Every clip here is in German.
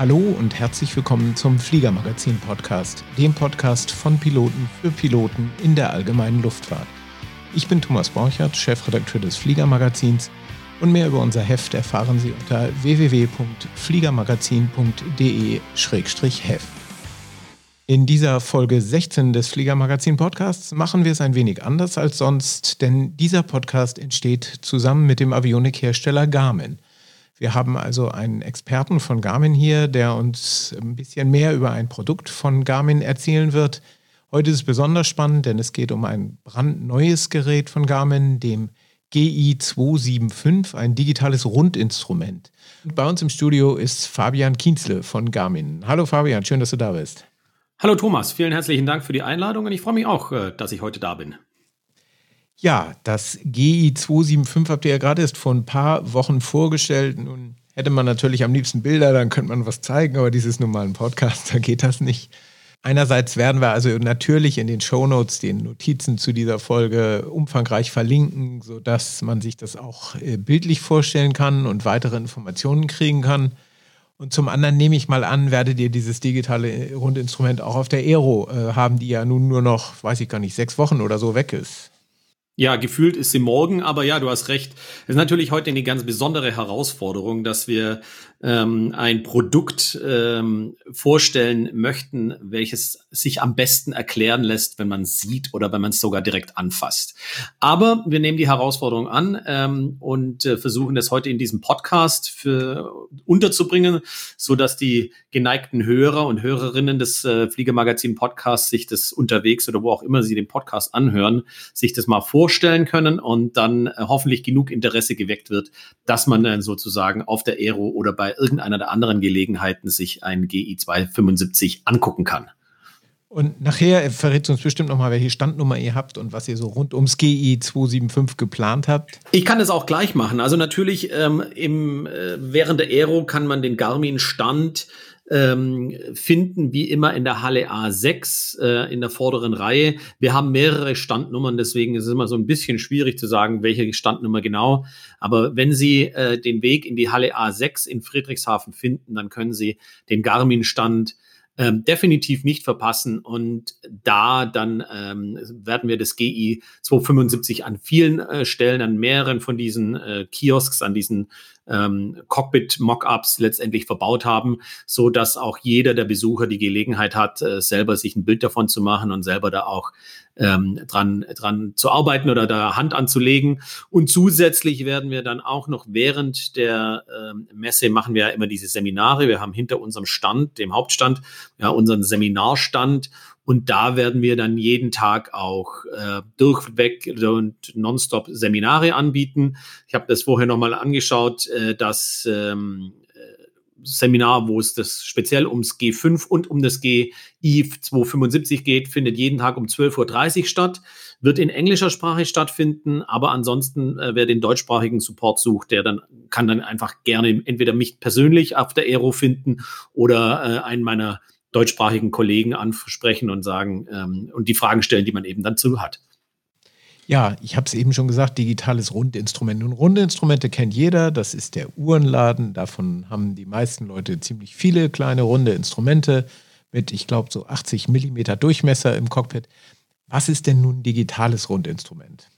Hallo und herzlich willkommen zum Fliegermagazin Podcast, dem Podcast von Piloten für Piloten in der allgemeinen Luftfahrt. Ich bin Thomas Borchert, Chefredakteur des Fliegermagazins und mehr über unser Heft erfahren Sie unter www.fliegermagazin.de-heft. In dieser Folge 16 des Fliegermagazin Podcasts machen wir es ein wenig anders als sonst, denn dieser Podcast entsteht zusammen mit dem Avionikhersteller Garmin – wir haben also einen Experten von Garmin hier, der uns ein bisschen mehr über ein Produkt von Garmin erzählen wird. Heute ist es besonders spannend, denn es geht um ein brandneues Gerät von Garmin, dem GI275, ein digitales Rundinstrument. Und bei uns im Studio ist Fabian Kienzle von Garmin. Hallo Fabian, schön, dass du da bist. Hallo Thomas, vielen herzlichen Dank für die Einladung und ich freue mich auch, äh, dass ich heute da bin. Ja, das GI275 habt ihr ja gerade erst vor ein paar Wochen vorgestellt. Nun hätte man natürlich am liebsten Bilder, dann könnte man was zeigen, aber dieses nun mal ein Podcast, da geht das nicht. Einerseits werden wir also natürlich in den Shownotes den Notizen zu dieser Folge umfangreich verlinken, sodass man sich das auch äh, bildlich vorstellen kann und weitere Informationen kriegen kann. Und zum anderen nehme ich mal an, werdet ihr dieses digitale Rundinstrument auch auf der Aero äh, haben, die ja nun nur noch, weiß ich gar nicht, sechs Wochen oder so weg ist. Ja, gefühlt ist sie morgen, aber ja, du hast recht. Es ist natürlich heute eine ganz besondere Herausforderung, dass wir ähm, ein Produkt ähm, vorstellen möchten, welches sich am besten erklären lässt, wenn man sieht oder wenn man es sogar direkt anfasst. Aber wir nehmen die Herausforderung an ähm, und äh, versuchen das heute in diesem Podcast für unterzubringen, so dass die geneigten Hörer und Hörerinnen des äh, Fliegermagazin Podcasts sich das unterwegs oder wo auch immer sie den Podcast anhören, sich das mal vorstellen können und dann äh, hoffentlich genug Interesse geweckt wird, dass man dann sozusagen auf der Aero oder bei irgendeiner der anderen Gelegenheiten sich ein GI 275 angucken kann. Und nachher verrät uns bestimmt nochmal, welche Standnummer ihr habt und was ihr so rund ums GI 275 geplant habt. Ich kann es auch gleich machen. Also natürlich ähm, im, äh, während der Aero kann man den Garmin-Stand ähm, finden, wie immer in der Halle A6 äh, in der vorderen Reihe. Wir haben mehrere Standnummern, deswegen ist es immer so ein bisschen schwierig zu sagen, welche Standnummer genau. Aber wenn Sie äh, den Weg in die Halle A6 in Friedrichshafen finden, dann können Sie den Garmin-Stand ähm, definitiv nicht verpassen. Und da dann ähm, werden wir das GI 275 an vielen äh, Stellen, an mehreren von diesen äh, Kiosks, an diesen ähm, Cockpit-Mockups letztendlich verbaut haben, so dass auch jeder der Besucher die Gelegenheit hat, äh, selber sich ein Bild davon zu machen und selber da auch ähm, dran, dran zu arbeiten oder da Hand anzulegen. Und zusätzlich werden wir dann auch noch während der ähm, Messe machen wir ja immer diese Seminare. Wir haben hinter unserem Stand, dem Hauptstand, ja unseren Seminarstand und da werden wir dann jeden Tag auch äh, durchweg und nonstop Seminare anbieten. Ich habe das vorher nochmal angeschaut, äh, das ähm, äh, Seminar, wo es das speziell ums G5 und um das GI 275 geht, findet jeden Tag um 12.30 Uhr statt, wird in englischer Sprache stattfinden, aber ansonsten, äh, wer den deutschsprachigen Support sucht, der dann kann dann einfach gerne entweder mich persönlich auf der Aero finden oder äh, einen meiner deutschsprachigen Kollegen ansprechen und sagen ähm, und die Fragen stellen, die man eben dann zu hat. Ja, ich habe es eben schon gesagt, digitales Rundinstrument. Und Rundinstrumente kennt jeder, das ist der Uhrenladen. Davon haben die meisten Leute ziemlich viele kleine runde Instrumente mit, ich glaube, so 80 Millimeter Durchmesser im Cockpit. Was ist denn nun digitales Rundinstrument?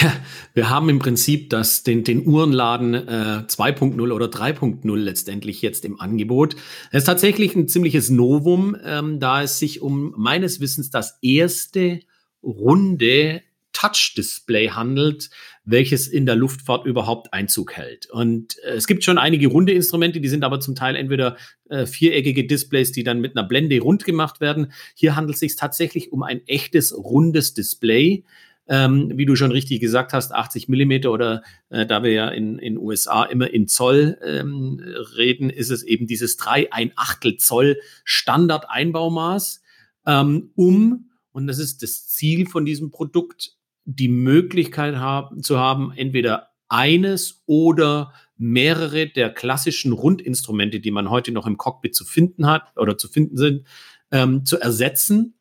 Ja, wir haben im Prinzip das, den, den Uhrenladen äh, 2.0 oder 3.0 letztendlich jetzt im Angebot. Es ist tatsächlich ein ziemliches Novum, ähm, da es sich um meines Wissens das erste runde Touch-Display handelt, welches in der Luftfahrt überhaupt Einzug hält. Und äh, es gibt schon einige runde Instrumente, die sind aber zum Teil entweder äh, viereckige Displays, die dann mit einer Blende rund gemacht werden. Hier handelt es sich tatsächlich um ein echtes rundes Display, ähm, wie du schon richtig gesagt hast, 80 Millimeter oder äh, da wir ja in in USA immer in Zoll ähm, reden, ist es eben dieses 3 ein Achtel Zoll Standard-Einbaumaß, ähm, um, und das ist das Ziel von diesem Produkt, die Möglichkeit haben, zu haben, entweder eines oder mehrere der klassischen Rundinstrumente, die man heute noch im Cockpit zu finden hat oder zu finden sind, ähm, zu ersetzen,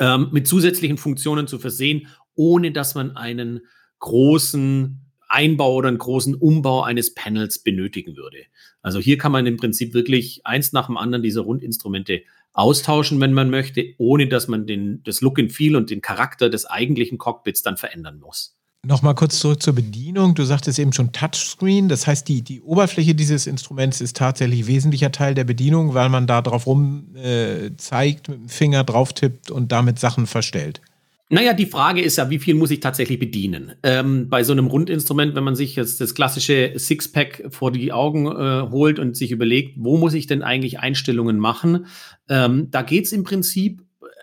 ähm, mit zusätzlichen Funktionen zu versehen ohne dass man einen großen Einbau oder einen großen Umbau eines Panels benötigen würde. Also hier kann man im Prinzip wirklich eins nach dem anderen diese Rundinstrumente austauschen, wenn man möchte, ohne dass man den, das Look and Feel und den Charakter des eigentlichen Cockpits dann verändern muss. Nochmal kurz zurück zur Bedienung. Du sagtest eben schon Touchscreen. Das heißt, die, die Oberfläche dieses Instruments ist tatsächlich wesentlicher Teil der Bedienung, weil man da drauf rum äh, zeigt, mit dem Finger drauf tippt und damit Sachen verstellt. Naja, die Frage ist ja, wie viel muss ich tatsächlich bedienen? Ähm, bei so einem Rundinstrument, wenn man sich jetzt das klassische Sixpack vor die Augen äh, holt und sich überlegt, wo muss ich denn eigentlich Einstellungen machen? Ähm, da geht's im Prinzip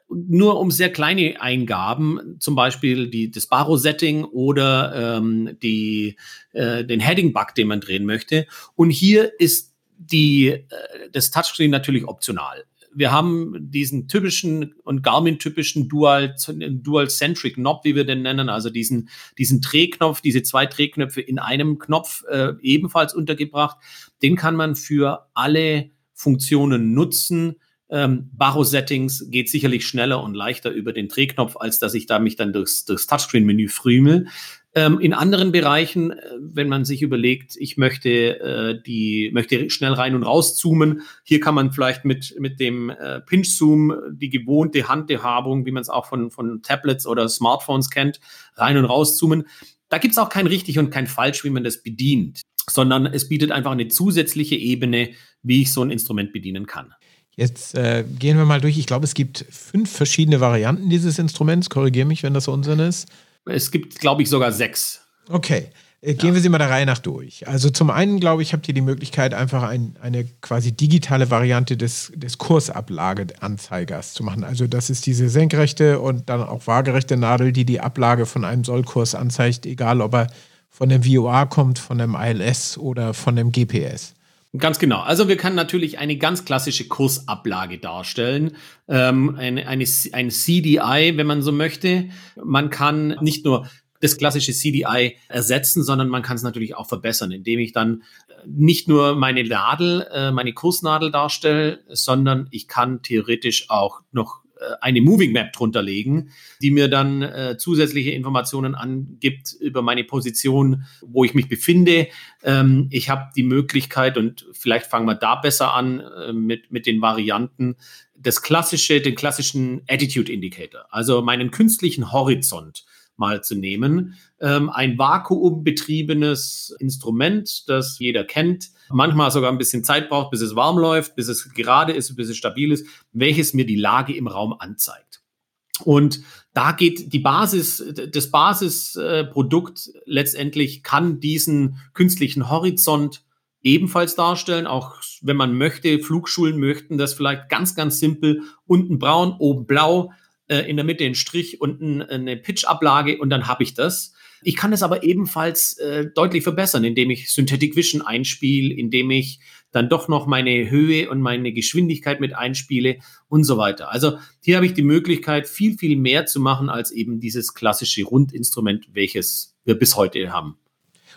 nur um sehr kleine Eingaben, zum Beispiel die, das Baro-Setting oder ähm, die, äh, den Heading-Bug, den man drehen möchte. Und hier ist die, äh, das Touchscreen natürlich optional. Wir haben diesen typischen und Garmin-typischen Dual, Dual-Centric Knob, wie wir den nennen, also diesen, diesen Drehknopf, diese zwei Drehknöpfe in einem Knopf äh, ebenfalls untergebracht. Den kann man für alle Funktionen nutzen ähm, Baro-Settings geht sicherlich schneller und leichter über den Drehknopf, als dass ich da mich dann durchs, durchs Touchscreen-Menü frümel. Ähm, in anderen Bereichen, äh, wenn man sich überlegt, ich möchte äh, die möchte schnell rein und raus zoomen, hier kann man vielleicht mit mit dem äh, Pinch Zoom die gewohnte Handhabung, wie man es auch von von Tablets oder Smartphones kennt, rein und raus zoomen. Da gibt's auch kein richtig und kein falsch, wie man das bedient, sondern es bietet einfach eine zusätzliche Ebene, wie ich so ein Instrument bedienen kann. Jetzt äh, gehen wir mal durch. Ich glaube, es gibt fünf verschiedene Varianten dieses Instruments. Korrigiere mich, wenn das Unsinn ist. Es gibt, glaube ich, sogar sechs. Okay. Äh, gehen ja. wir sie mal der Reihe nach durch. Also zum einen, glaube ich, habt ihr die Möglichkeit, einfach ein, eine quasi digitale Variante des, des Kursablageanzeigers zu machen. Also das ist diese senkrechte und dann auch waagerechte Nadel, die die Ablage von einem Sollkurs anzeigt, egal ob er von dem VOA kommt, von dem ILS oder von dem GPS. Ganz genau. Also wir können natürlich eine ganz klassische Kursablage darstellen, ähm, eine, eine, ein CDI, wenn man so möchte. Man kann nicht nur das klassische CDI ersetzen, sondern man kann es natürlich auch verbessern, indem ich dann nicht nur meine Nadel, äh, meine Kursnadel darstelle, sondern ich kann theoretisch auch noch äh, eine Moving Map drunter legen, die mir dann äh, zusätzliche Informationen angibt über meine Position, wo ich mich befinde. Ähm, ich habe die Möglichkeit, und vielleicht fangen wir da besser an äh, mit, mit den Varianten, das klassische, den klassischen Attitude Indicator, also meinen künstlichen Horizont mal zu nehmen. Ähm, ein vakuumbetriebenes Instrument, das jeder kennt, manchmal sogar ein bisschen Zeit braucht, bis es warm läuft, bis es gerade ist, bis es stabil ist, welches mir die Lage im Raum anzeigt. Und da geht die Basis, das Basisprodukt letztendlich kann diesen künstlichen Horizont ebenfalls darstellen. Auch wenn man möchte, Flugschulen möchten das vielleicht ganz, ganz simpel. Unten braun, oben blau äh, in der Mitte ein Strich und ein, eine Pitch-Ablage und dann habe ich das. Ich kann es aber ebenfalls äh, deutlich verbessern, indem ich Synthetic Vision einspiele, indem ich dann doch noch meine Höhe und meine Geschwindigkeit mit einspiele und so weiter. Also hier habe ich die Möglichkeit, viel, viel mehr zu machen als eben dieses klassische Rundinstrument, welches wir bis heute haben.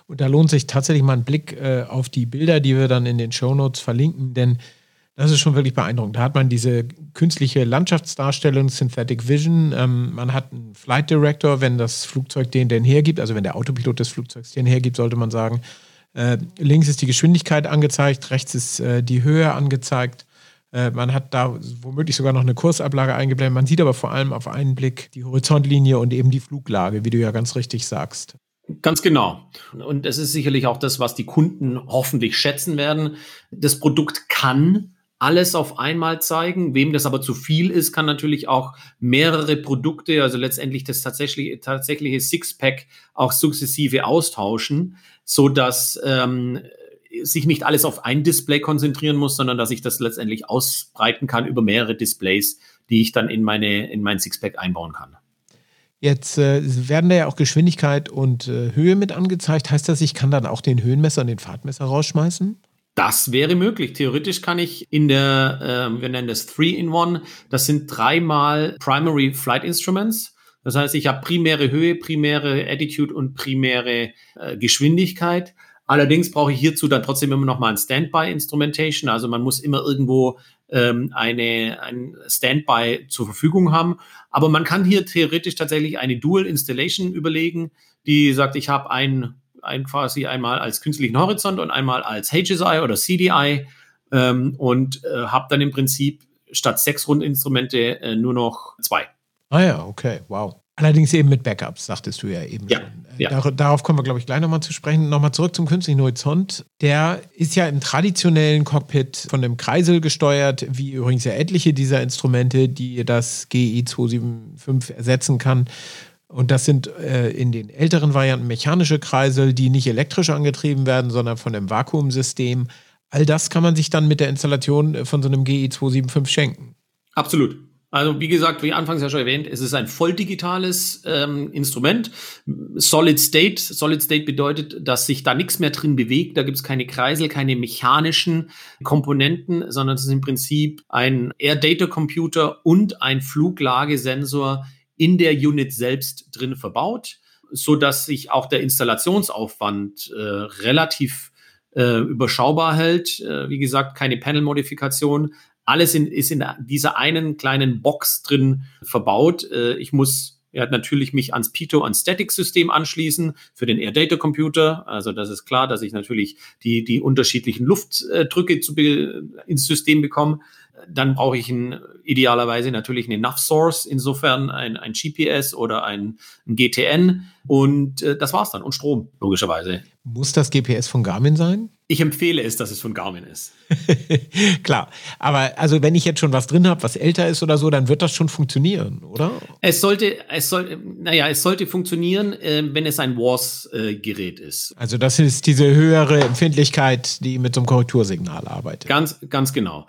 Und da lohnt sich tatsächlich mal ein Blick äh, auf die Bilder, die wir dann in den Show Notes verlinken, denn das ist schon wirklich beeindruckend. Da hat man diese künstliche Landschaftsdarstellung, Synthetic Vision. Ähm, man hat einen Flight Director, wenn das Flugzeug den denn hergibt, also wenn der Autopilot des Flugzeugs den hergibt, sollte man sagen. Äh, links ist die Geschwindigkeit angezeigt, rechts ist äh, die Höhe angezeigt. Äh, man hat da womöglich sogar noch eine Kursablage eingeblendet. Man sieht aber vor allem auf einen Blick die Horizontlinie und eben die Fluglage, wie du ja ganz richtig sagst. Ganz genau. Und es ist sicherlich auch das, was die Kunden hoffentlich schätzen werden. Das Produkt kann alles auf einmal zeigen. Wem das aber zu viel ist, kann natürlich auch mehrere Produkte, also letztendlich das tatsächliche, tatsächliche Sixpack auch sukzessive austauschen, so dass ähm, sich nicht alles auf ein Display konzentrieren muss, sondern dass ich das letztendlich ausbreiten kann über mehrere Displays, die ich dann in meine in mein Sixpack einbauen kann. Jetzt äh, werden da ja auch Geschwindigkeit und äh, Höhe mit angezeigt. Heißt das, ich kann dann auch den Höhenmesser und den Fahrtmesser rausschmeißen? Das wäre möglich. Theoretisch kann ich in der, äh, wir nennen das Three-in-One, das sind dreimal Primary Flight Instruments. Das heißt, ich habe primäre Höhe, primäre Attitude und primäre äh, Geschwindigkeit. Allerdings brauche ich hierzu dann trotzdem immer noch mal ein Standby-Instrumentation. Also man muss immer irgendwo ähm, eine, ein Standby zur Verfügung haben. Aber man kann hier theoretisch tatsächlich eine Dual Installation überlegen, die sagt, ich habe ein ein, quasi einmal als künstlichen Horizont und einmal als HSI oder CDI ähm, und äh, habe dann im Prinzip statt sechs Rundinstrumente äh, nur noch zwei. Ah ja, okay, wow. Allerdings eben mit Backups, sagtest du ja eben ja, schon. Äh, ja. Dar darauf kommen wir, glaube ich, gleich nochmal zu sprechen. Nochmal zurück zum künstlichen Horizont. Der ist ja im traditionellen Cockpit von einem Kreisel gesteuert, wie übrigens ja etliche dieser Instrumente, die das GI 275 ersetzen kann. Und das sind äh, in den älteren Varianten mechanische Kreisel, die nicht elektrisch angetrieben werden, sondern von einem Vakuumsystem. All das kann man sich dann mit der Installation von so einem GI 275 schenken. Absolut. Also wie gesagt, wie anfangs ja schon erwähnt, es ist ein voll digitales ähm, Instrument. Solid State. Solid State bedeutet, dass sich da nichts mehr drin bewegt. Da gibt es keine Kreisel, keine mechanischen Komponenten, sondern es ist im Prinzip ein Air Data Computer und ein Fluglagesensor in der Unit selbst drin verbaut, so dass sich auch der Installationsaufwand äh, relativ äh, überschaubar hält. Äh, wie gesagt, keine Panel-Modifikation, alles in, ist in dieser einen kleinen Box drin verbaut. Äh, ich muss ja, natürlich mich ans Pito, ans Static-System anschließen für den Air Data Computer. Also das ist klar, dass ich natürlich die, die unterschiedlichen Luftdrücke zu ins System bekomme. Dann brauche ich ein, idealerweise natürlich eine NAV Source, insofern ein, ein GPS oder ein, ein GTN. Und äh, das war's dann. Und Strom, logischerweise. Muss das GPS von Garmin sein? Ich empfehle es, dass es von Garmin ist. Klar, aber also wenn ich jetzt schon was drin habe, was älter ist oder so, dann wird das schon funktionieren, oder? Es sollte, es soll, naja, es sollte funktionieren, äh, wenn es ein WARS-Gerät äh, ist. Also das ist diese höhere Empfindlichkeit, die mit so einem Korrektursignal arbeitet. Ganz, ganz genau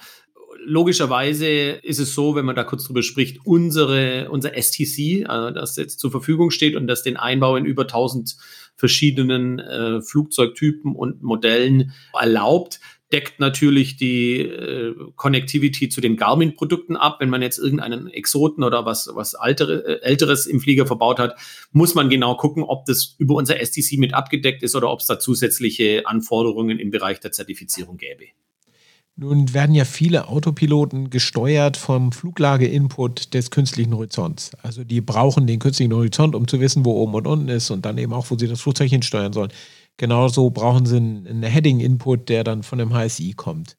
logischerweise ist es so, wenn man da kurz drüber spricht, unsere, unser STC, also das jetzt zur Verfügung steht und das den Einbau in über 1000 verschiedenen äh, Flugzeugtypen und Modellen erlaubt, deckt natürlich die äh, Connectivity zu den Garmin-Produkten ab. Wenn man jetzt irgendeinen Exoten oder was, was altere, äh, Älteres im Flieger verbaut hat, muss man genau gucken, ob das über unser STC mit abgedeckt ist oder ob es da zusätzliche Anforderungen im Bereich der Zertifizierung gäbe. Nun werden ja viele Autopiloten gesteuert vom Fluglage-Input des künstlichen Horizonts. Also die brauchen den künstlichen Horizont, um zu wissen, wo oben und unten ist und dann eben auch, wo sie das Flugzeug hinsteuern sollen. Genauso brauchen sie einen Heading-Input, der dann von dem HSI kommt.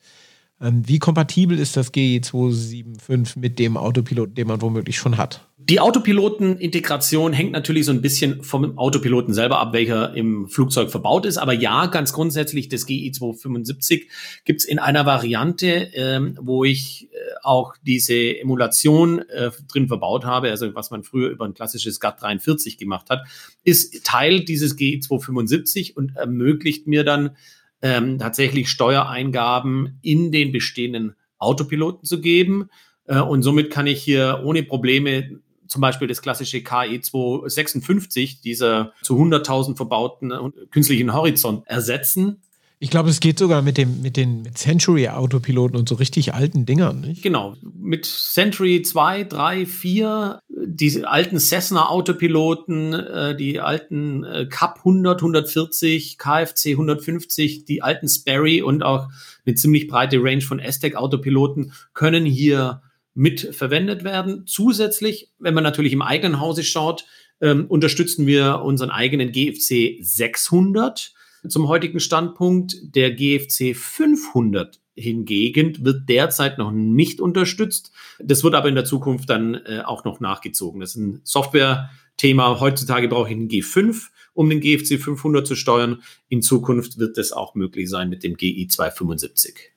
Ähm, wie kompatibel ist das GE 275 mit dem Autopilot, den man womöglich schon hat? Die Autopiloten-Integration hängt natürlich so ein bisschen vom Autopiloten selber ab, welcher im Flugzeug verbaut ist. Aber ja, ganz grundsätzlich, das GI 275 gibt es in einer Variante, ähm, wo ich äh, auch diese Emulation äh, drin verbaut habe, also was man früher über ein klassisches GAT 43 gemacht hat, ist Teil dieses GI 275 und ermöglicht mir dann ähm, tatsächlich Steuereingaben in den bestehenden Autopiloten zu geben. Äh, und somit kann ich hier ohne Probleme zum Beispiel das klassische KE 256, dieser zu 100.000 verbauten künstlichen Horizont ersetzen. Ich glaube, es geht sogar mit, dem, mit den Century-Autopiloten und so richtig alten Dingern, nicht? Genau. Mit Century 2, 3, 4, diese alten Cessna-Autopiloten, äh, die alten äh, Cup 100, 140, KFC 150, die alten Sperry und auch eine ziemlich breite Range von Aztec-Autopiloten können hier mit verwendet werden. Zusätzlich, wenn man natürlich im eigenen Hause schaut, ähm, unterstützen wir unseren eigenen GFC 600 zum heutigen Standpunkt. Der GFC 500 hingegen wird derzeit noch nicht unterstützt. Das wird aber in der Zukunft dann äh, auch noch nachgezogen. Das ist ein Software-Thema. Heutzutage brauche ich einen G5, um den GFC 500 zu steuern. In Zukunft wird das auch möglich sein mit dem GI 275.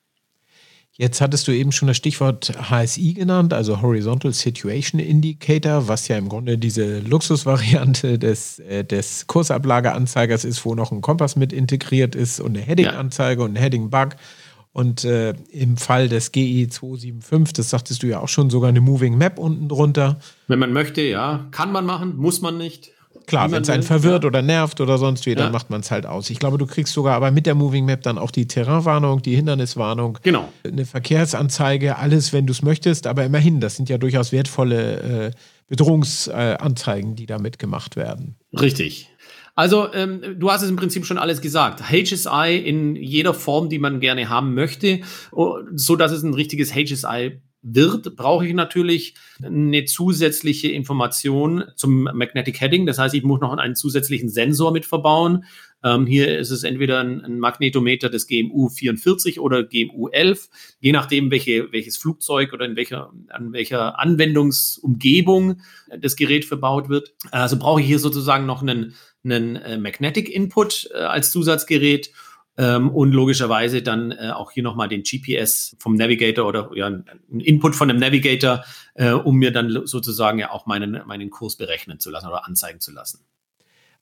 Jetzt hattest du eben schon das Stichwort HSI genannt, also Horizontal Situation Indicator, was ja im Grunde diese Luxusvariante des, äh, des Kursablageanzeigers ist, wo noch ein Kompass mit integriert ist und eine Heading-Anzeige und ein Heading-Bug. Und äh, im Fall des GE 275, das sagtest du ja auch schon, sogar eine Moving Map unten drunter. Wenn man möchte, ja. Kann man machen, muss man nicht. Klar, wenn es einen verwirrt ja. oder nervt oder sonst wie, dann ja. macht man es halt aus. Ich glaube, du kriegst sogar aber mit der Moving Map dann auch die Terrainwarnung, die Hinderniswarnung, genau. eine Verkehrsanzeige, alles, wenn du es möchtest. Aber immerhin, das sind ja durchaus wertvolle äh, Bedrohungsanzeigen, die damit gemacht werden. Richtig. Also, ähm, du hast es im Prinzip schon alles gesagt. HSI in jeder Form, die man gerne haben möchte, oh, so dass es ein richtiges HSI wird, brauche ich natürlich eine zusätzliche Information zum Magnetic Heading. Das heißt, ich muss noch einen zusätzlichen Sensor mit verbauen. Ähm, hier ist es entweder ein, ein, Magnetometer des GMU 44 oder GMU 11, je nachdem, welche, welches Flugzeug oder in welcher, an welcher Anwendungsumgebung das Gerät verbaut wird. Also brauche ich hier sozusagen noch einen, einen äh, Magnetic Input äh, als Zusatzgerät ähm, und logischerweise dann äh, auch hier nochmal den GPS vom Navigator oder ja, ein Input von dem Navigator, äh, um mir dann sozusagen ja auch meinen, meinen Kurs berechnen zu lassen oder anzeigen zu lassen.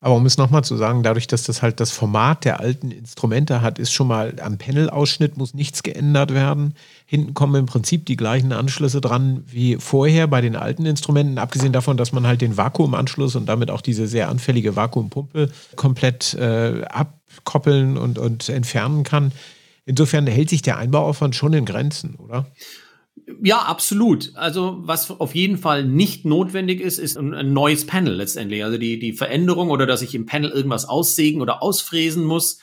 Aber um es nochmal zu sagen, dadurch, dass das halt das Format der alten Instrumente hat, ist schon mal am Panel-Ausschnitt muss nichts geändert werden. Hinten kommen im Prinzip die gleichen Anschlüsse dran wie vorher bei den alten Instrumenten, abgesehen davon, dass man halt den Vakuumanschluss und damit auch diese sehr anfällige Vakuumpumpe komplett äh, abkoppeln und, und entfernen kann. Insofern hält sich der Einbauaufwand schon in Grenzen, oder? Ja, absolut. Also was auf jeden Fall nicht notwendig ist, ist ein, ein, neues Panel letztendlich. Also die, die Veränderung oder dass ich im Panel irgendwas aussägen oder ausfräsen muss.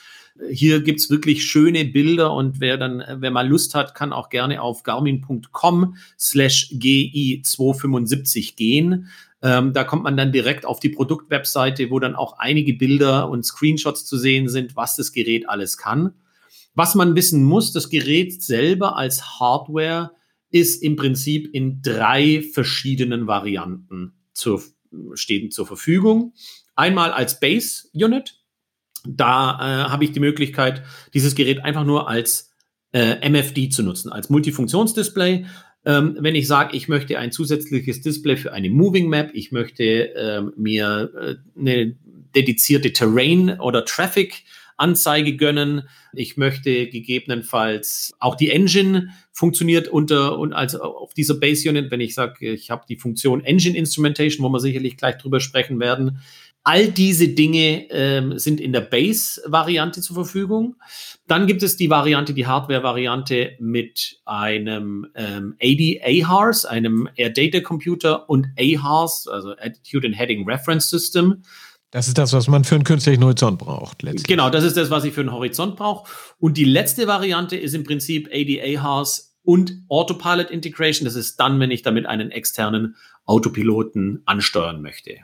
Hier gibt's wirklich schöne Bilder und wer dann, wer mal Lust hat, kann auch gerne auf garmin.com slash GI275 gehen. Ähm, da kommt man dann direkt auf die Produktwebseite, wo dann auch einige Bilder und Screenshots zu sehen sind, was das Gerät alles kann. Was man wissen muss, das Gerät selber als Hardware ist im Prinzip in drei verschiedenen Varianten zur, stehen zur Verfügung. Einmal als Base Unit. Da äh, habe ich die Möglichkeit, dieses Gerät einfach nur als äh, MFD zu nutzen, als Multifunktionsdisplay. Ähm, wenn ich sage, ich möchte ein zusätzliches Display für eine Moving Map, ich möchte äh, mir äh, eine dedizierte Terrain oder Traffic Anzeige gönnen. Ich möchte gegebenenfalls auch die Engine funktioniert unter und als auf dieser Base Unit, wenn ich sage, ich habe die Funktion Engine Instrumentation, wo wir sicherlich gleich drüber sprechen werden. All diese Dinge ähm, sind in der Base-Variante zur Verfügung. Dann gibt es die Variante, die Hardware-Variante mit einem ähm, AD AHARS, einem Air Data Computer und AHARS, also Attitude and Heading Reference System. Das ist das, was man für einen künstlichen Horizont braucht. Letztlich. Genau, das ist das, was ich für einen Horizont brauche. Und die letzte Variante ist im Prinzip ADA House und Autopilot Integration. Das ist dann, wenn ich damit einen externen Autopiloten ansteuern möchte.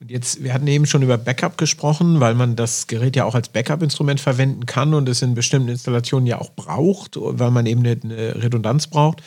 Und jetzt, wir hatten eben schon über Backup gesprochen, weil man das Gerät ja auch als Backup-Instrument verwenden kann und es in bestimmten Installationen ja auch braucht, weil man eben eine, Redundanz braucht.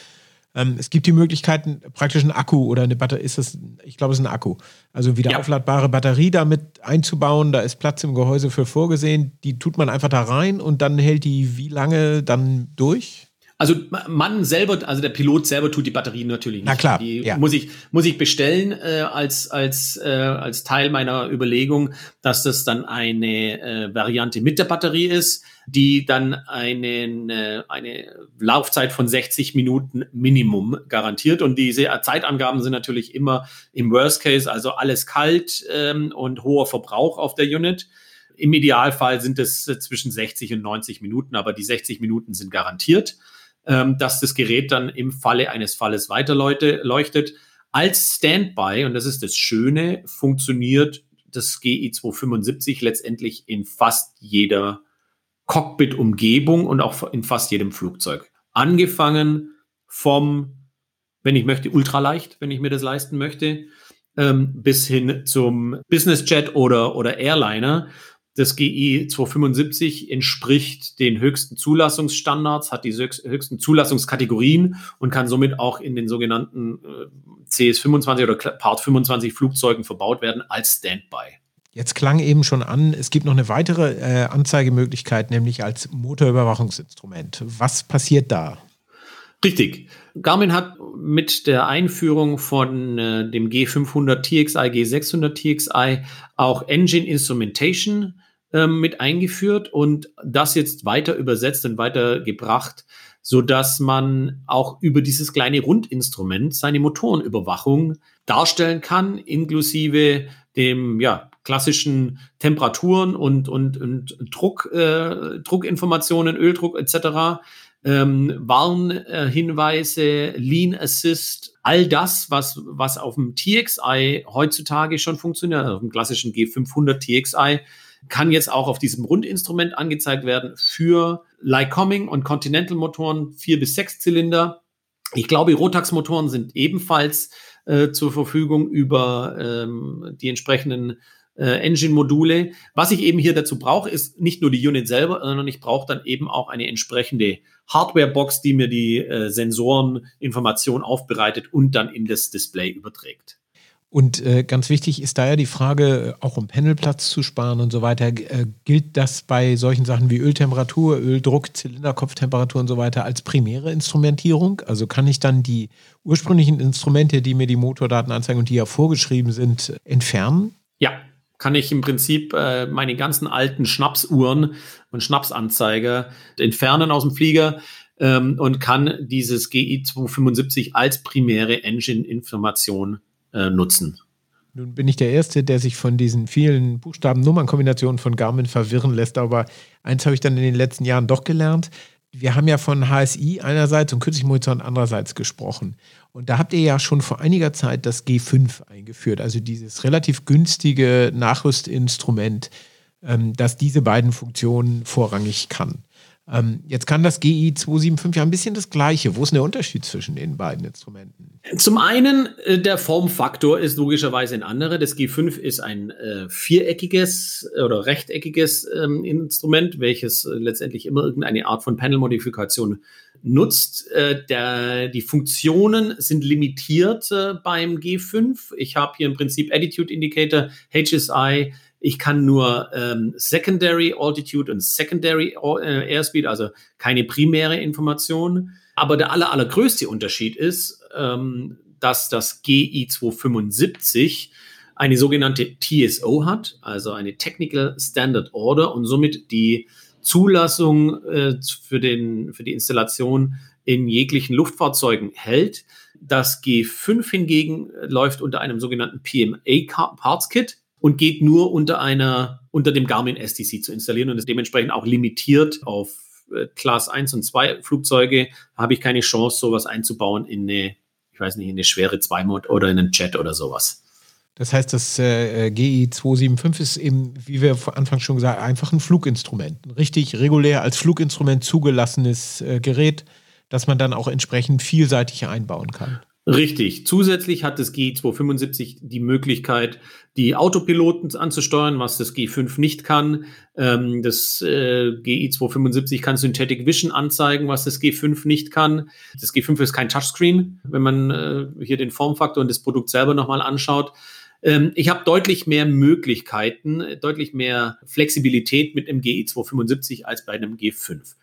Ähm, es gibt die Möglichkeiten, praktisch ein Akku oder eine Batterie, ist das, ich glaube, es ist ein Akku. Also wieder ja. aufladbare Batterie damit einzubauen, da ist Platz im Gehäuse für vorgesehen. Die tut man einfach da rein und dann hält die wie lange dann durch? Also man selber, also der Pilot selber tut die Batterien natürlich nicht. Na klar, die ja. muss ich muss ich bestellen äh, als als äh, als Teil meiner Überlegung, dass das dann eine äh, Variante mit der Batterie ist, die dann einen, äh, eine Laufzeit von 60 Minuten Minimum garantiert und diese Zeitangaben sind natürlich immer im Worst Case, also alles kalt ähm, und hoher Verbrauch auf der Unit. Im Idealfall sind es äh, zwischen 60 und 90 Minuten, aber die 60 Minuten sind garantiert ähm, dass das Gerät dann im Falle eines Falles weiterleuchtet. Als Standby, und das ist das Schöne, funktioniert das GI 275 letztendlich in fast jeder Cockpit-Umgebung und auch in fast jedem Flugzeug. Angefangen vom, wenn ich möchte, ultraleicht, wenn ich mir das leisten möchte, ähm, bis hin zum Business Jet oder, oder Airliner das GI 275 entspricht den höchsten Zulassungsstandards, hat die höchsten Zulassungskategorien und kann somit auch in den sogenannten äh, CS25 oder Part 25 Flugzeugen verbaut werden als Standby. Jetzt klang eben schon an, es gibt noch eine weitere äh, Anzeigemöglichkeit, nämlich als Motorüberwachungsinstrument. Was passiert da? Richtig. Garmin hat mit der Einführung von äh, dem G500 TXI, G600 TXI auch Engine Instrumentation ähm, mit eingeführt und das jetzt weiter übersetzt und weiter gebracht, so dass man auch über dieses kleine Rundinstrument seine Motorenüberwachung darstellen kann, inklusive dem ja, klassischen Temperaturen und, und, und Druck, äh, Druckinformationen, Öldruck etc ähm, Warnhinweise, Lean Assist, all das, was, was auf dem TXI heutzutage schon funktioniert, also auf dem klassischen G500 TXI, kann jetzt auch auf diesem Rundinstrument angezeigt werden für Lycoming und Continental Motoren, vier bis sechs Zylinder. Ich glaube, Rotax-Motoren sind ebenfalls äh, zur Verfügung über ähm, die entsprechenden äh, Engine-Module. Was ich eben hier dazu brauche, ist nicht nur die Unit selber, sondern ich brauche dann eben auch eine entsprechende Hardware-Box, die mir die äh, Sensoreninformation aufbereitet und dann in das Display überträgt. Und äh, ganz wichtig ist da ja die Frage, auch um Pendelplatz zu sparen und so weiter, äh, gilt das bei solchen Sachen wie Öltemperatur, Öldruck, Zylinderkopftemperatur und so weiter als primäre Instrumentierung? Also kann ich dann die ursprünglichen Instrumente, die mir die Motordaten anzeigen und die ja vorgeschrieben sind, entfernen? Ja, kann ich im Prinzip äh, meine ganzen alten Schnapsuhren und Schnapsanzeiger entfernen aus dem Flieger ähm, und kann dieses GI 275 als primäre Engine-Information äh, nutzen. Nun bin ich der Erste, der sich von diesen vielen Buchstaben-Nummern-Kombinationen von Garmin verwirren lässt, aber eins habe ich dann in den letzten Jahren doch gelernt. Wir haben ja von HSI einerseits und künstlichem Horizont andererseits gesprochen. Und da habt ihr ja schon vor einiger Zeit das G5 eingeführt, also dieses relativ günstige Nachrüstinstrument, ähm, das diese beiden Funktionen vorrangig kann. Ähm, jetzt kann das GI 275 ja ein bisschen das Gleiche. Wo ist der Unterschied zwischen den beiden Instrumenten? Zum einen, äh, der Formfaktor ist logischerweise ein anderer. Das G5 ist ein äh, viereckiges oder rechteckiges ähm, Instrument, welches äh, letztendlich immer irgendeine Art von Panel-Modifikation nutzt. Äh, der, die Funktionen sind limitiert äh, beim G5. Ich habe hier im Prinzip Attitude Indicator, HSI, ich kann nur ähm, Secondary Altitude und Secondary äh, Airspeed, also keine primäre Information. Aber der aller, allergrößte Unterschied ist, ähm, dass das GI 275 eine sogenannte TSO hat, also eine Technical Standard Order und somit die Zulassung äh, für, den, für die Installation in jeglichen Luftfahrzeugen hält. Das G5 hingegen läuft unter einem sogenannten PMA Parts Kit und geht nur unter einer, unter dem Garmin STC zu installieren und ist dementsprechend auch limitiert auf äh, Class 1 und 2 Flugzeuge. Habe ich keine Chance, sowas einzubauen in eine, ich weiß nicht, in eine schwere 2 Mod oder in einen Jet oder sowas. Das heißt, das äh, GI 275 ist eben, wie wir vor Anfang schon gesagt haben, einfach ein Fluginstrument. Ein richtig regulär als Fluginstrument zugelassenes äh, Gerät, das man dann auch entsprechend vielseitig einbauen kann. Richtig. Zusätzlich hat das G275 die Möglichkeit, die Autopiloten anzusteuern, was das G5 nicht kann. Ähm, das äh, GI275 kann Synthetic Vision anzeigen, was das G5 nicht kann. Das G5 ist kein Touchscreen, wenn man äh, hier den Formfaktor und das Produkt selber nochmal anschaut. Ähm, ich habe deutlich mehr Möglichkeiten, deutlich mehr Flexibilität mit dem GI275 als bei einem G5.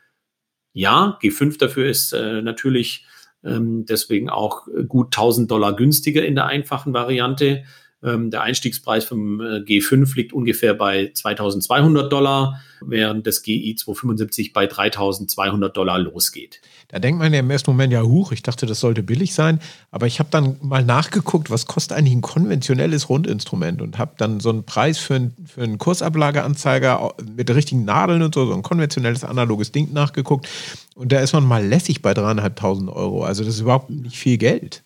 Ja, G5 dafür ist äh, natürlich ähm, deswegen auch gut 1000 Dollar günstiger in der einfachen Variante. Ähm, der Einstiegspreis vom äh, G5 liegt ungefähr bei 2200 Dollar, während das GI 275 bei 3200 Dollar losgeht. Da denkt man ja im ersten Moment, ja, huch, ich dachte, das sollte billig sein. Aber ich habe dann mal nachgeguckt, was kostet eigentlich ein konventionelles Rundinstrument und habe dann so einen Preis für, ein, für einen Kursablageanzeiger mit richtigen Nadeln und so, so ein konventionelles analoges Ding nachgeguckt. Und da ist man mal lässig bei dreieinhalbtausend Euro. Also das ist überhaupt nicht viel Geld.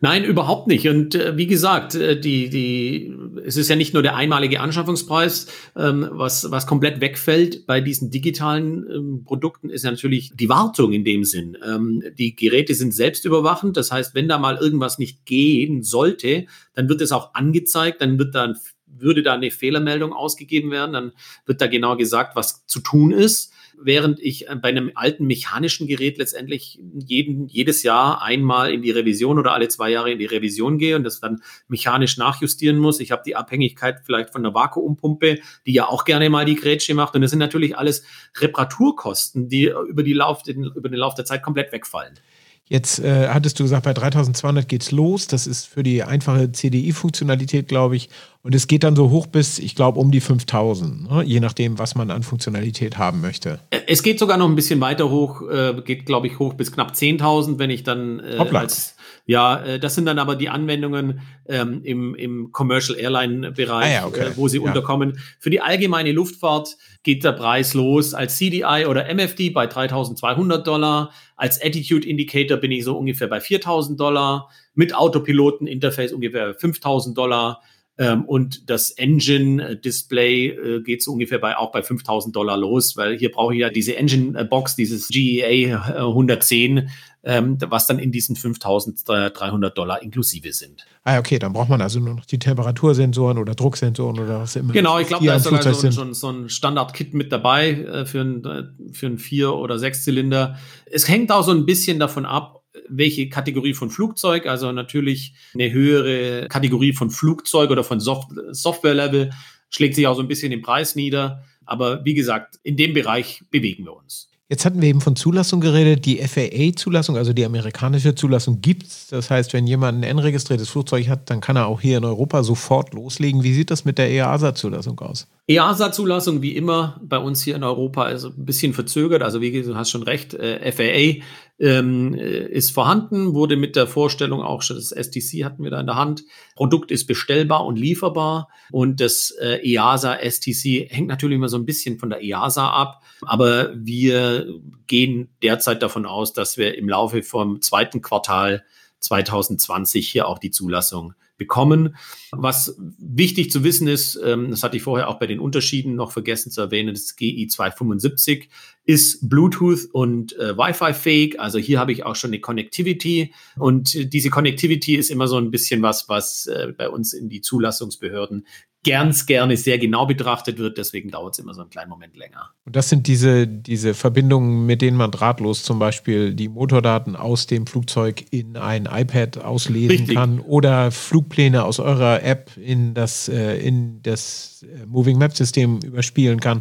Nein, überhaupt nicht. Und äh, wie gesagt, äh, die, die, es ist ja nicht nur der einmalige Anschaffungspreis, ähm, was, was komplett wegfällt bei diesen digitalen ähm, Produkten, ist ja natürlich die Wartung in dem Sinn. Ähm, die Geräte sind selbstüberwachend. Das heißt, wenn da mal irgendwas nicht gehen sollte, dann wird es auch angezeigt, dann wird dann würde da eine Fehlermeldung ausgegeben werden, dann wird da genau gesagt, was zu tun ist während ich äh, bei einem alten mechanischen Gerät letztendlich jeden, jedes Jahr einmal in die Revision oder alle zwei Jahre in die Revision gehe und das dann mechanisch nachjustieren muss. Ich habe die Abhängigkeit vielleicht von der Vakuumpumpe, die ja auch gerne mal die Grätsche macht. Und das sind natürlich alles Reparaturkosten, die über, die Lauf, über den Lauf der Zeit komplett wegfallen. Jetzt äh, hattest du gesagt, bei 3200 geht's los. Das ist für die einfache CDI-Funktionalität, glaube ich. Und es geht dann so hoch bis, ich glaube, um die 5000, ne? je nachdem, was man an Funktionalität haben möchte. Es geht sogar noch ein bisschen weiter hoch, äh, geht, glaube ich, hoch bis knapp 10.000, wenn ich dann äh, als ja, äh, das sind dann aber die Anwendungen ähm, im, im Commercial Airline Bereich, ah ja, okay. äh, wo sie ja. unterkommen. Für die allgemeine Luftfahrt geht der Preis los als CDI oder MFD bei 3200 Dollar. Als Attitude Indicator bin ich so ungefähr bei 4000 Dollar. Mit Autopiloten Interface ungefähr 5000 Dollar. Ähm, und das Engine-Display äh, geht so ungefähr bei, auch bei 5000 Dollar los, weil hier brauche ich ja diese Engine-Box, dieses GEA 110, ähm, was dann in diesen 5300 Dollar inklusive sind. Ah, okay, dann braucht man also nur noch die Temperatursensoren oder Drucksensoren oder was immer. Genau, ich glaube, da ist sogar so, so, so ein Standard-Kit mit dabei äh, für einen äh, für ein Vier- oder Sechszylinder. Es hängt auch so ein bisschen davon ab, welche Kategorie von Flugzeug, also natürlich eine höhere Kategorie von Flugzeug oder von Soft Software-Level schlägt sich auch so ein bisschen im Preis nieder. Aber wie gesagt, in dem Bereich bewegen wir uns. Jetzt hatten wir eben von Zulassung geredet. Die FAA-Zulassung, also die amerikanische Zulassung, gibt es. Das heißt, wenn jemand ein N-registriertes Flugzeug hat, dann kann er auch hier in Europa sofort loslegen. Wie sieht das mit der EASA-Zulassung aus? EASA-Zulassung, wie immer, bei uns hier in Europa ist ein bisschen verzögert. Also, wie gesagt, du hast schon recht, äh, FAA ähm, äh, ist vorhanden, wurde mit der Vorstellung auch schon, das STC hatten wir da in der Hand. Produkt ist bestellbar und lieferbar und das äh, EASA STC hängt natürlich immer so ein bisschen von der EASA ab, aber wir gehen derzeit davon aus, dass wir im Laufe vom zweiten Quartal 2020 hier auch die Zulassung bekommen. Was wichtig zu wissen ist, ähm, das hatte ich vorher auch bei den Unterschieden noch vergessen zu erwähnen, das GI 275 ist Bluetooth und äh, Wi-Fi fähig. Also hier habe ich auch schon eine Connectivity und diese Connectivity ist immer so ein bisschen was, was äh, bei uns in die Zulassungsbehörden ganz gerne sehr genau betrachtet wird. Deswegen dauert es immer so einen kleinen Moment länger. Und das sind diese, diese Verbindungen, mit denen man drahtlos zum Beispiel die Motordaten aus dem Flugzeug in ein iPad auslesen Richtig. kann oder Flugpläne aus eurer App in das, äh, in das äh, Moving Map System überspielen kann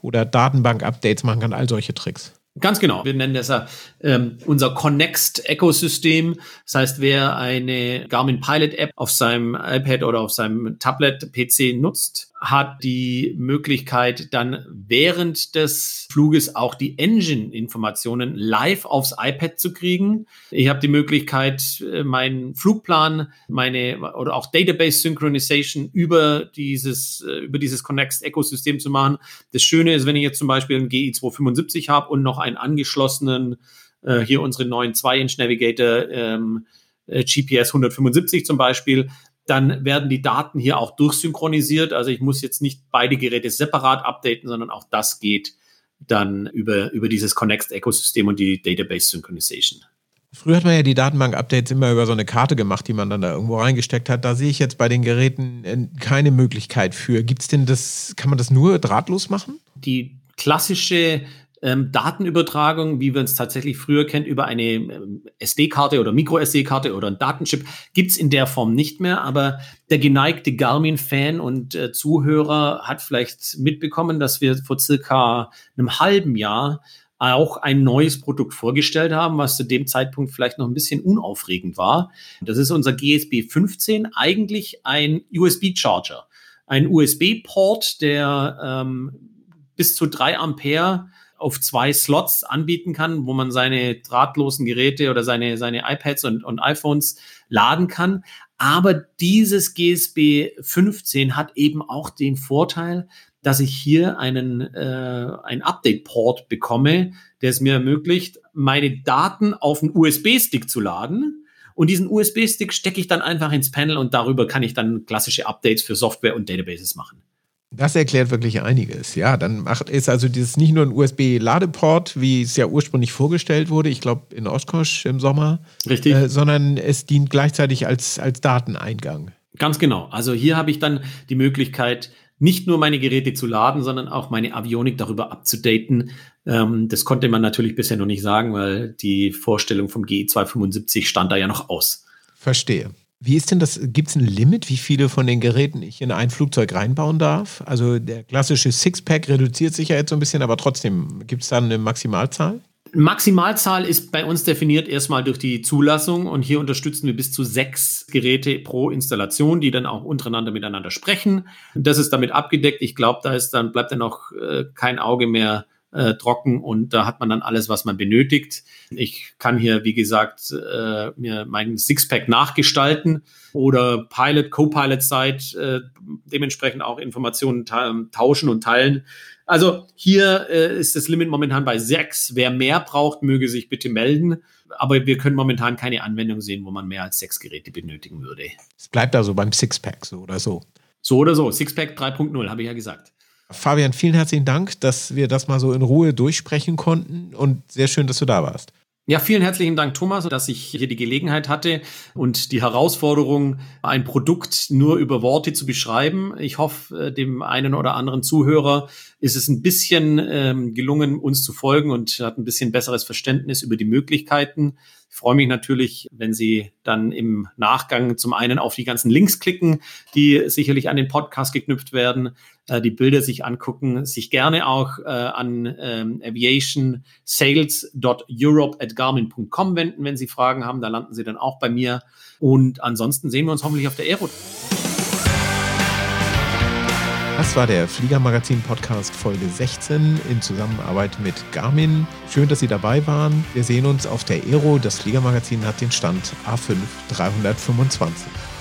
oder Datenbank-Updates machen kann, all solche Tricks. Ganz genau. Wir nennen das ja ähm, unser Connext-Ökosystem. Das heißt, wer eine Garmin Pilot App auf seinem iPad oder auf seinem Tablet-PC nutzt, hat die Möglichkeit, dann während des Fluges auch die Engine-Informationen live aufs iPad zu kriegen. Ich habe die Möglichkeit, äh, meinen Flugplan, meine oder auch Database Synchronization über dieses, äh, über dieses Connext-Ökosystem zu machen. Das Schöne ist, wenn ich jetzt zum Beispiel einen GI 275 habe und noch einen angeschlossenen, äh, hier unsere neuen 2-Inch Navigator, ähm, GPS 175 zum Beispiel, dann werden die Daten hier auch durchsynchronisiert. Also ich muss jetzt nicht beide Geräte separat updaten, sondern auch das geht dann über, über dieses Connect-Ökosystem und die Database Synchronization. Früher hat man ja die Datenbank-Updates immer über so eine Karte gemacht, die man dann da irgendwo reingesteckt hat. Da sehe ich jetzt bei den Geräten äh, keine Möglichkeit für. Gibt es denn das, kann man das nur drahtlos machen? Die klassische ähm, Datenübertragung, wie wir uns tatsächlich früher kennt, über eine ähm, SD-Karte oder Micro-SD-Karte oder ein Datenchip, gibt's in der Form nicht mehr. Aber der geneigte Garmin-Fan und äh, Zuhörer hat vielleicht mitbekommen, dass wir vor circa einem halben Jahr auch ein neues Produkt vorgestellt haben, was zu dem Zeitpunkt vielleicht noch ein bisschen unaufregend war. Das ist unser GSB 15, eigentlich ein USB-Charger. Ein USB-Port, der ähm, bis zu drei Ampere auf zwei Slots anbieten kann, wo man seine drahtlosen Geräte oder seine, seine iPads und, und iPhones laden kann. Aber dieses GSB 15 hat eben auch den Vorteil, dass ich hier einen äh, ein Update-Port bekomme, der es mir ermöglicht, meine Daten auf einen USB-Stick zu laden. Und diesen USB-Stick stecke ich dann einfach ins Panel und darüber kann ich dann klassische Updates für Software und Databases machen. Das erklärt wirklich einiges. Ja, dann macht, ist also dieses nicht nur ein USB-Ladeport, wie es ja ursprünglich vorgestellt wurde, ich glaube in Oshkosh im Sommer. Richtig. Äh, sondern es dient gleichzeitig als, als Dateneingang. Ganz genau. Also hier habe ich dann die Möglichkeit, nicht nur meine Geräte zu laden, sondern auch meine Avionik darüber abzudaten. Ähm, das konnte man natürlich bisher noch nicht sagen, weil die Vorstellung vom GE 275 stand da ja noch aus. Verstehe. Wie ist denn das? Gibt es ein Limit, wie viele von den Geräten ich in ein Flugzeug reinbauen darf? Also der klassische Sixpack reduziert sich ja jetzt so ein bisschen, aber trotzdem gibt es da eine Maximalzahl? Maximalzahl ist bei uns definiert erstmal durch die Zulassung und hier unterstützen wir bis zu sechs Geräte pro Installation, die dann auch untereinander miteinander sprechen. Das ist damit abgedeckt. Ich glaube, da ist dann bleibt dann noch äh, kein Auge mehr äh, trocken und da hat man dann alles, was man benötigt. Ich kann hier, wie gesagt, äh, mir meinen Sixpack nachgestalten oder Pilot, Co-Pilot-Site äh, dementsprechend auch Informationen ta tauschen und teilen. Also hier äh, ist das Limit momentan bei sechs. Wer mehr braucht, möge sich bitte melden. Aber wir können momentan keine Anwendung sehen, wo man mehr als sechs Geräte benötigen würde. Es bleibt also beim Sixpack so oder so. So oder so. Sixpack 3.0, habe ich ja gesagt. Fabian, vielen herzlichen Dank, dass wir das mal so in Ruhe durchsprechen konnten und sehr schön, dass du da warst. Ja, vielen herzlichen Dank, Thomas, dass ich hier die Gelegenheit hatte und die Herausforderung, ein Produkt nur über Worte zu beschreiben. Ich hoffe, dem einen oder anderen Zuhörer ist es ein bisschen ähm, gelungen, uns zu folgen und hat ein bisschen besseres Verständnis über die Möglichkeiten. Ich freue mich natürlich, wenn Sie dann im Nachgang zum einen auf die ganzen Links klicken, die sicherlich an den Podcast geknüpft werden, die Bilder sich angucken, sich gerne auch äh, an ähm, aviationsales.europe at garmin.com wenden, wenn Sie Fragen haben. Da landen Sie dann auch bei mir. Und ansonsten sehen wir uns hoffentlich auf der Aero. Das war der Fliegermagazin-Podcast Folge 16 in Zusammenarbeit mit Garmin. Schön, dass Sie dabei waren. Wir sehen uns auf der Aero. Das Fliegermagazin hat den Stand A5 325.